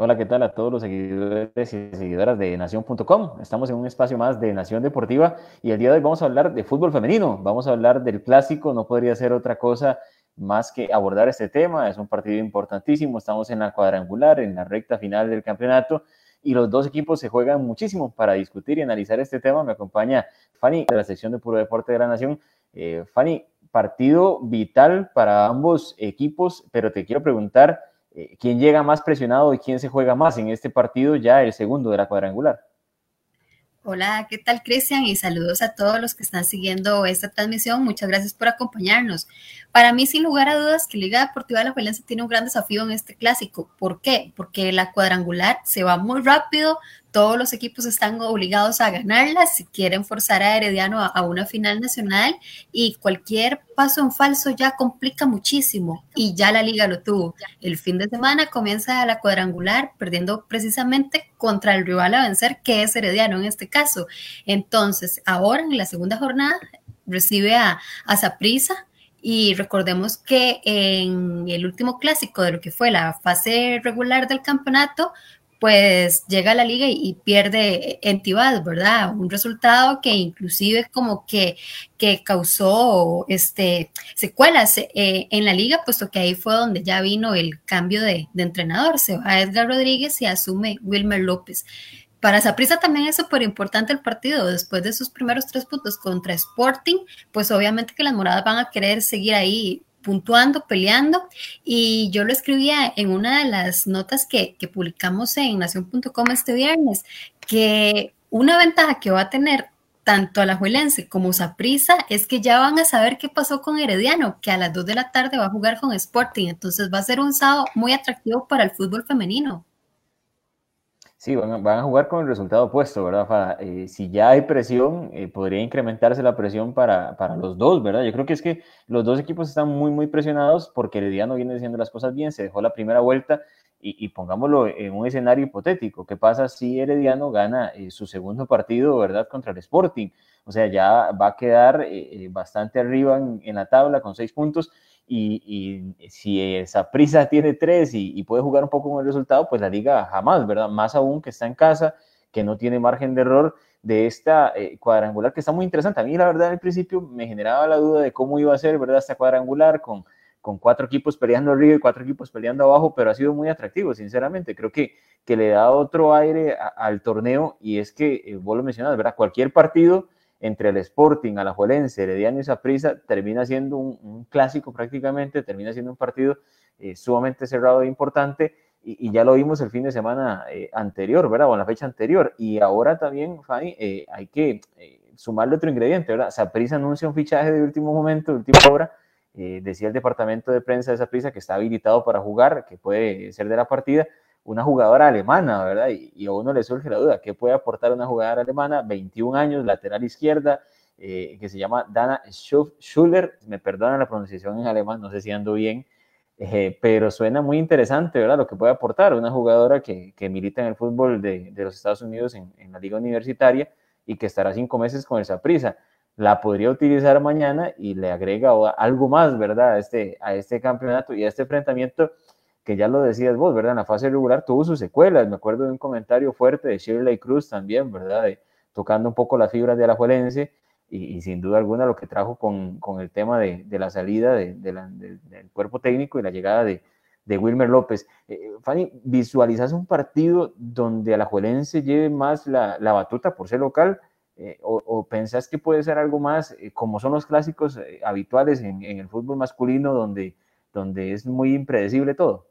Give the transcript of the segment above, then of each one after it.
Hola, ¿qué tal a todos los seguidores y seguidoras de Nación.com? Estamos en un espacio más de Nación Deportiva y el día de hoy vamos a hablar de fútbol femenino, vamos a hablar del clásico, no podría ser otra cosa más que abordar este tema, es un partido importantísimo, estamos en la cuadrangular, en la recta final del campeonato y los dos equipos se juegan muchísimo para discutir y analizar este tema. Me acompaña Fanny de la sección de Puro Deporte de la Nación. Eh, Fanny, partido vital para ambos equipos, pero te quiero preguntar eh, quién llega más presionado y quién se juega más en este partido, ya el segundo de la cuadrangular. Hola, ¿qué tal Cristian? Y saludos a todos los que están siguiendo esta transmisión. Muchas gracias por acompañarnos. Para mí, sin lugar a dudas, que Liga Deportiva de la Juelense tiene un gran desafío en este clásico. ¿Por qué? Porque la cuadrangular se va muy rápido, todos los equipos están obligados a ganarla si quieren forzar a Herediano a, una final nacional y cualquier paso en falso ya complica muchísimo y ya la liga lo tuvo. El fin de semana comienza la cuadrangular perdiendo precisamente contra el rival a vencer que es Herediano en este caso. Entonces, ahora en la segunda jornada recibe a, a y recordemos que en el último clásico de lo que fue la fase regular del campeonato, pues llega a la liga y, pierde entidad, ¿verdad? Un resultado que inclusive como que, que causó este, secuelas eh, en la liga, puesto que ahí fue donde ya vino el cambio de, entrenador. Se va Edgar Rodríguez y asume Wilmer López. Para Saprissa también es súper importante el partido. Después de sus primeros tres puntos contra Sporting, pues obviamente que las moradas van a querer seguir ahí puntuando, peleando. Y yo lo escribía en una de las notas que, publicamos en nación.com este viernes, que una ventaja que va a tener tanto a la Juelense como Saprisa es que ya van a saber qué pasó con Herediano, que a las 2 de la tarde va a jugar con Sporting. Entonces va a ser un sábado muy atractivo para el fútbol femenino. Sí, van a, jugar con el resultado opuesto, ¿verdad, eh, si ya hay presión, eh, podría incrementarse la presión para, para, los dos, ¿verdad? Yo creo que es que los dos equipos están muy, muy presionados porque Herediano viene haciendo las cosas bien, se dejó la primera vuelta y, pongámoslo en un escenario hipotético. ¿Qué pasa si Herediano gana eh, su segundo partido, ¿verdad?, contra el Sporting. O sea, ya va a quedar bastante arriba en, en la tabla con seis puntos y, si esa prisa tiene tres y, puede jugar un poco con el resultado, pues la liga jamás, ¿verdad? Más aún que está en casa, que no tiene margen de error de esta eh, cuadrangular que está muy interesante. A mí la verdad al principio me generaba la duda de cómo iba a ser, ¿verdad? Esta cuadrangular con, con cuatro equipos peleando arriba y cuatro equipos peleando abajo, pero ha sido muy atractivo, sinceramente. Creo que, que le da otro aire al torneo y es que, eh, vos lo mencionas, ¿verdad? Cualquier partido entre el Sporting, Alajuelense, Herediano y Saprissa termina siendo un, clásico prácticamente, termina siendo un partido eh, sumamente cerrado e importante y, ya lo vimos el fin de semana eh, anterior, ¿verdad? O en la fecha anterior. Y ahora también, Fanny, eh, hay que sumarle otro ingrediente, ¿verdad? Saprissa anuncia un fichaje de último momento, de última hora. decía el departamento de prensa de Saprissa que está habilitado para jugar, que puede ser de la partida una jugadora alemana, ¿verdad? Y, a uno le surge la duda, ¿qué puede aportar una jugadora alemana? 21 años, lateral izquierda, eh, que se llama Dana Schuller, me perdonan la pronunciación en alemán, no sé si ando bien, eh, pero suena muy interesante, ¿verdad? Lo que puede aportar una jugadora que, milita en el fútbol de, los Estados Unidos en, la liga universitaria y que estará cinco meses con esa prisa. La podría utilizar mañana y le agrega algo más, ¿verdad? A este, a este campeonato y a este enfrentamiento que ya lo decías vos, ¿verdad? En la fase regular tuvo sus secuelas. Me acuerdo de un comentario fuerte de Shirley Cruz también, ¿verdad? tocando un poco las fibras de la Juelense y, sin duda alguna lo que trajo con, con el tema de, de la salida de, del cuerpo técnico y la llegada de, Wilmer López. Eh, Fanny, ¿visualizas un partido donde a la Juelense lleve más la, la batuta por ser local? Eh, o, pensás que puede ser algo más, eh, como son los clásicos habituales en, en, el fútbol masculino, donde, donde es muy impredecible todo?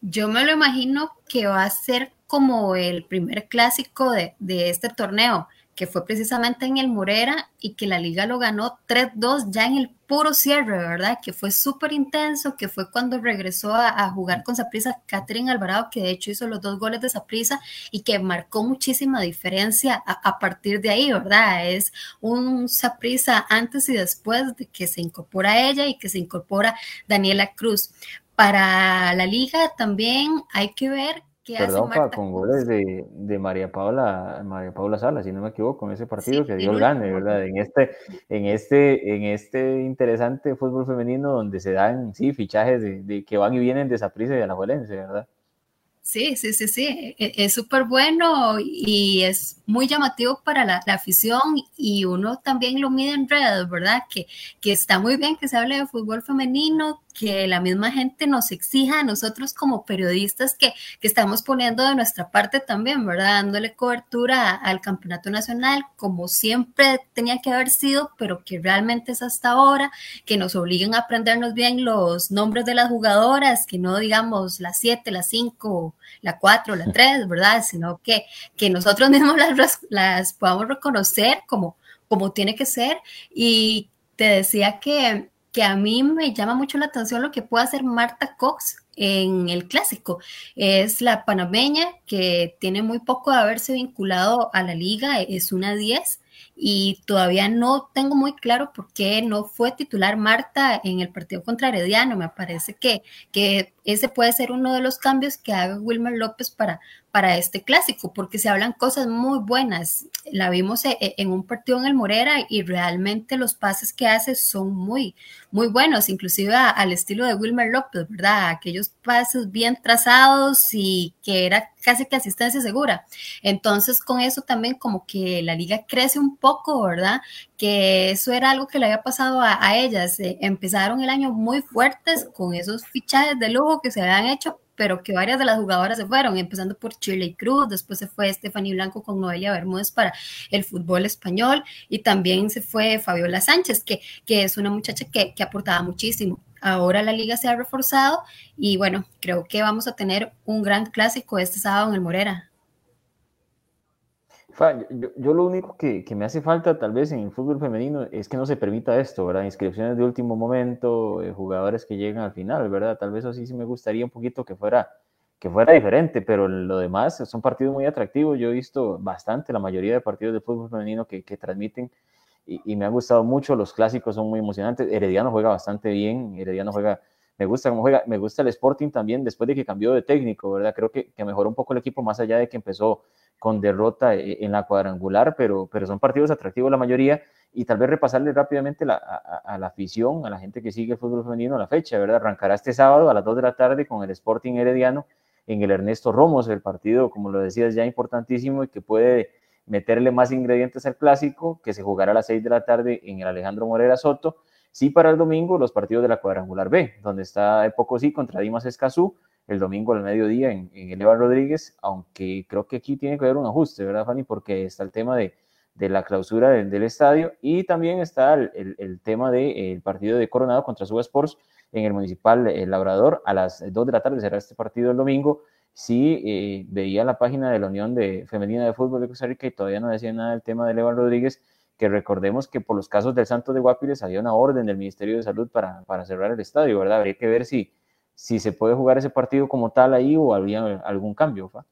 Yo me lo imagino que va a ser como el primer clásico de, este torneo, que fue precisamente en el Morera y que la liga lo ganó 3-2 ya en el puro cierre, ¿verdad? Que fue súper intenso, que fue cuando regresó a, jugar con Saprisa Catherine Alvarado, que de hecho hizo los dos goles de Saprisa y que marcó muchísima diferencia a, partir de ahí, ¿verdad? Es un Saprisa antes y después de que se incorpora ella y que se incorpora Daniela Cruz. Para la liga también hay que ver qué hace Marta con goles de, de, María Paula, María Paula Sala, si no me equivoco, en ese partido que dio el gane, ¿verdad? En este, en este, en este interesante fútbol femenino donde se dan sí fichajes de, que van y vienen de Saprissa y de la Juelense, ¿verdad? Sí, sí, sí, sí, e, e, es súper bueno y es muy llamativo para la, afición y uno también lo mide en redes, ¿verdad? Que, que está muy bien que se hable de fútbol femenino, que la misma gente nos exija a nosotros como periodistas que, que estamos poniendo de nuestra parte también, ¿verdad? Dándole cobertura al campeonato nacional como siempre tenía que haber sido, pero que realmente es hasta ahora, que nos obliguen a aprendernos bien los nombres de las jugadoras, que no digamos las siete, las cinco la 4, la 3, ¿verdad? Sino que, que nosotros mismos las, las podamos reconocer como, como tiene que ser. Y te decía que, que a mí me llama mucho la atención lo que puede hacer Marta Cox en el clásico. Es la panameña que tiene muy poco de haberse vinculado a la liga, es una 10 y todavía no tengo muy claro por qué no fue titular Marta en el partido contra Herediano. Me parece que, que ese puede ser uno de los cambios que haga Wilmer López para, para este clásico, porque se hablan cosas muy buenas. La vimos e, e, en un partido en el Morera y realmente los pases que hace son muy, muy buenos, inclusive al estilo de Wilmer López, ¿verdad? Aquellos pases bien trazados y que era casi que asistencia segura. Entonces, con eso también como que la liga crece un poco, ¿verdad? Que eso era algo que le había pasado a, a ellas. Eh, empezaron el año muy fuertes con esos fichajes de lujo que se habían hecho, pero que varias de las jugadoras se fueron, empezando por Shirley Cruz, después se fue Stephanie Blanco con Noelia Bermúdez para el fútbol español y también se fue Fabiola Sánchez, que, que es una muchacha que, que aportaba muchísimo. Ahora la liga se ha reforzado y bueno, creo que vamos a tener un gran clásico este sábado en el Morera. Yo, lo único que, me hace falta tal vez en el fútbol femenino es que no se permita esto, ¿verdad? Inscripciones de último momento, eh, jugadores que llegan al final, ¿verdad? Tal vez así sí me gustaría un poquito que fuera, que fuera diferente, pero lo demás son partidos muy atractivos. Yo he visto bastante la mayoría de partidos de fútbol femenino que, transmiten y, me ha gustado mucho. Los clásicos son muy emocionantes. Herediano juega bastante bien, Herediano juega me gusta cómo juega, me gusta el Sporting también después de que cambió de técnico, ¿verdad? Creo que, que, mejoró un poco el equipo más allá de que empezó con derrota eh, en la cuadrangular, pero, pero son partidos atractivos la mayoría y tal vez repasarle rápidamente a, la afición, a la gente que sigue el fútbol femenino, la fecha, ¿verdad? Arrancará este sábado a las 2 de la tarde con el Sporting Herediano en el Ernesto Romos, el partido, como lo decías, ya importantísimo y que puede meterle más ingredientes al clásico, que se jugará a las 6 de la tarde en el Alejandro Morera Soto. Sí, para el domingo, los partidos de la cuadrangular B, donde está sí contra Dimas Escazú, el domingo al mediodía en, en el Eva Rodríguez, aunque creo que aquí tiene que haber un ajuste, ¿verdad, Fanny? Porque está el tema de, de la clausura del, estadio y también está el, el, tema del partido de Coronado contra Suba Sports en el Municipal El Labrador a las 2 de la tarde será este partido el domingo. Sí, eh, veía la página de la Unión de Femenina de Fútbol de Costa Rica y todavía no decía nada del tema de Eva Rodríguez, que recordemos que por los casos del Santo de Guapiles había una orden del Ministerio de Salud para, para cerrar el estadio, ¿verdad? Habría que ver si, si se puede jugar ese partido como tal ahí o habría algún cambio. ¿fa?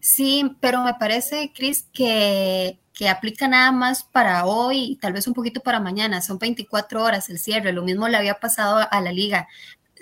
Sí, pero me parece, Cris, que, que aplica nada más para hoy y tal vez un poquito para mañana. Son 24 horas el cierre. Lo mismo le había pasado a la liga.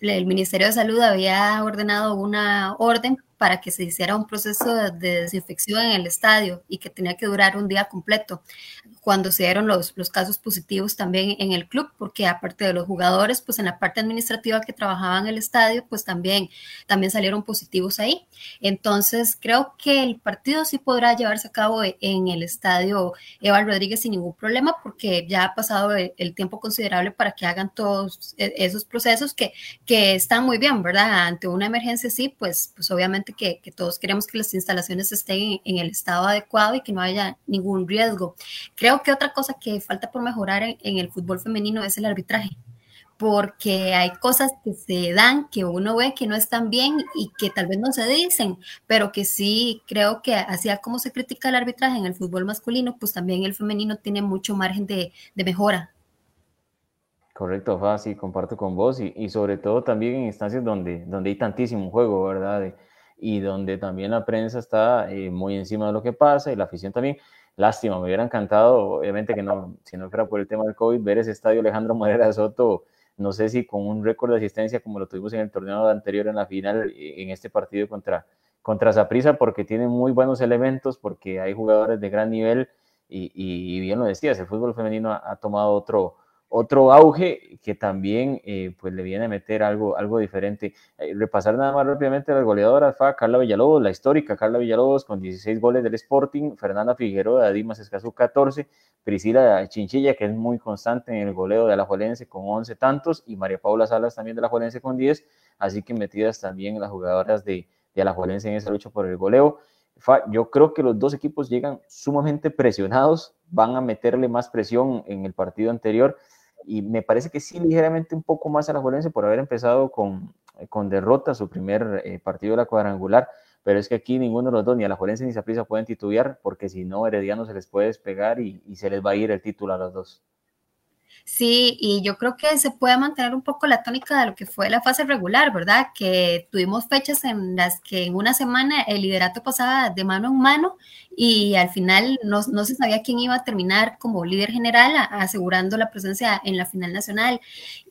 El Ministerio de Salud había ordenado una orden para que se hiciera un proceso de, desinfección en el estadio y que tenía que durar un día completo cuando se dieron los, los casos positivos también en el club, porque aparte de los jugadores, pues en la parte administrativa que trabajaban en el estadio, pues también, también salieron positivos ahí. Entonces, creo que el partido sí podrá llevarse a cabo en el estadio Eva Rodríguez sin ningún problema, porque ya ha pasado el, tiempo considerable para que hagan todos e, esos procesos que, que están muy bien, ¿verdad? Ante una emergencia sí, pues, pues obviamente que, todos queremos que las instalaciones estén en, el estado adecuado y que no haya ningún riesgo. Creo que otra cosa que falta por mejorar en, el fútbol femenino es el arbitraje porque hay cosas que se dan que uno ve que no están bien y que tal vez no se dicen, pero que sí creo que así como se critica el arbitraje en el fútbol masculino, pues también el femenino tiene mucho margen de, mejora. Correcto, Fa, sí, comparto con vos y, sobre todo también en instancias donde, donde hay tantísimo juego, ¿verdad? Y donde también la prensa está eh, muy encima de lo que pasa y la afición también. Lástima, me hubiera encantado, obviamente que no, si no fuera por el tema del COVID, ver ese estadio Alejandro Morera Soto, no sé si con un récord de asistencia como lo tuvimos en el torneo anterior en la final, eh, en este partido contra contra Zaprisa, porque tiene muy buenos elementos, porque hay jugadores de gran nivel y, bien lo decías, el fútbol femenino ha, tomado otro, otro auge que también eh, pues le viene a meter algo, algo diferente. Eh, repasar nada más rápidamente las goleadoras, fue Carla Villalobos, la histórica Carla Villalobos con 16 goles del Sporting, Fernanda Figueroa, Dimas Escazú 14, Priscila Chinchilla que es muy constante en el goleo de la Juelense con 11 tantos y María Paula Salas también de la Juelense con 10, así que metidas también las jugadoras de, de la Juelense en esa lucha por el goleo. Yo creo que los dos equipos llegan sumamente presionados, van a meterle más presión en el partido anterior y me parece que sí ligeramente un poco más a la Juelense por haber empezado con, con derrota su primer eh, partido de la cuadrangular, pero es que aquí ninguno de los dos, ni a la Juelense ni a Saprissa pueden titubear, porque si no, Herediano se les puede despegar y, y se les va a ir el título a los dos. Sí, y yo creo que se puede mantener un poco la tónica de lo que fue la fase regular, ¿verdad? Que tuvimos fechas en las que en una semana el liderato pasaba de mano en mano y al final no, se sabía quién iba a terminar como líder general asegurando la presencia en la final nacional.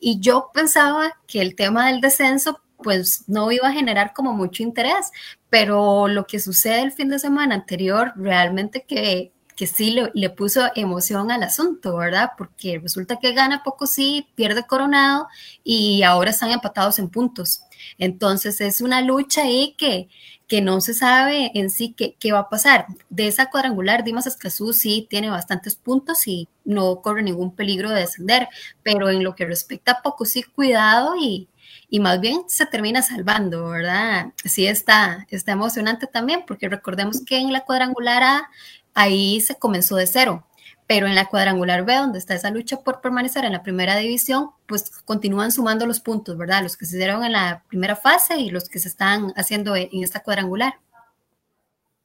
Y yo pensaba que el tema del descenso pues no iba a generar como mucho interés, pero lo que sucede el fin de semana anterior realmente que que sí le, puso emoción al asunto, ¿verdad? Porque resulta que gana poco sí, pierde Coronado y ahora están empatados en puntos. Entonces es una lucha ahí que, que no se sabe en sí qué, qué va a pasar. De esa cuadrangular, Dimas Escazú sí tiene bastantes puntos y no corre ningún peligro de descender, pero en lo que respecta a poco sí, cuidado y, y más bien se termina salvando, ¿verdad? Sí está, está emocionante también, porque recordemos que en la cuadrangular A ahí se comenzó de cero. Pero en la cuadrangular B, donde está esa lucha por permanecer en la primera división, pues continúan sumando los puntos, ¿verdad? Los que se dieron en la primera fase y los que se están haciendo en esta cuadrangular.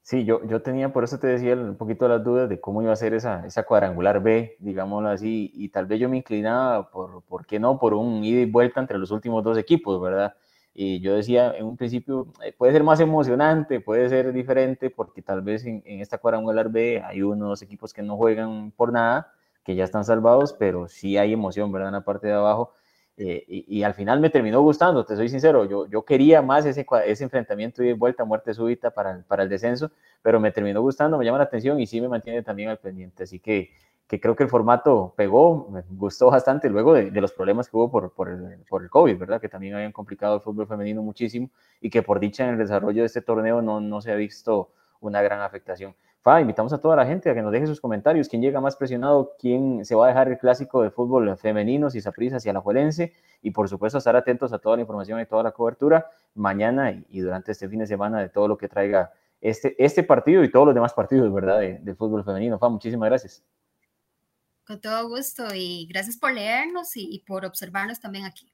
Sí, yo, yo tenía, por eso te decía un poquito las dudas de cómo iba a ser esa, esa cuadrangular B, digámoslo así, y tal vez yo me inclinaba por, ¿por qué no? Por un ida y vuelta entre los últimos dos equipos, ¿verdad? Y yo decía en un principio, eh, puede ser más emocionante, puede ser diferente, porque tal vez en, esta cuadrangular B hay unos equipos que no juegan por nada, que ya están salvados, pero sí hay emoción, ¿verdad? En la parte de abajo. Eh, y, al final me terminó gustando, te soy sincero, yo, yo quería más ese, ese enfrentamiento y de vuelta, muerte súbita para, para el descenso, pero me terminó gustando, me llama la atención y sí me mantiene también al pendiente. Así que que creo que el formato pegó, me gustó bastante luego de, los problemas que hubo por, por, el, por, el, COVID, ¿verdad? Que también habían complicado el fútbol femenino muchísimo y que por dicha en el desarrollo de este torneo no, no se ha visto una gran afectación. Fa, invitamos a toda la gente a que nos deje sus comentarios, quién llega más presionado, quién se va a dejar el clásico de fútbol femenino, si Saprissa, hacia la Juelense, y por supuesto estar atentos a toda la información y toda la cobertura mañana y, durante este fin de semana de todo lo que traiga este, este partido y todos los demás partidos, ¿verdad? del fútbol femenino. Fa, muchísimas gracias. Con todo gusto y gracias por leernos y, por observarnos también aquí.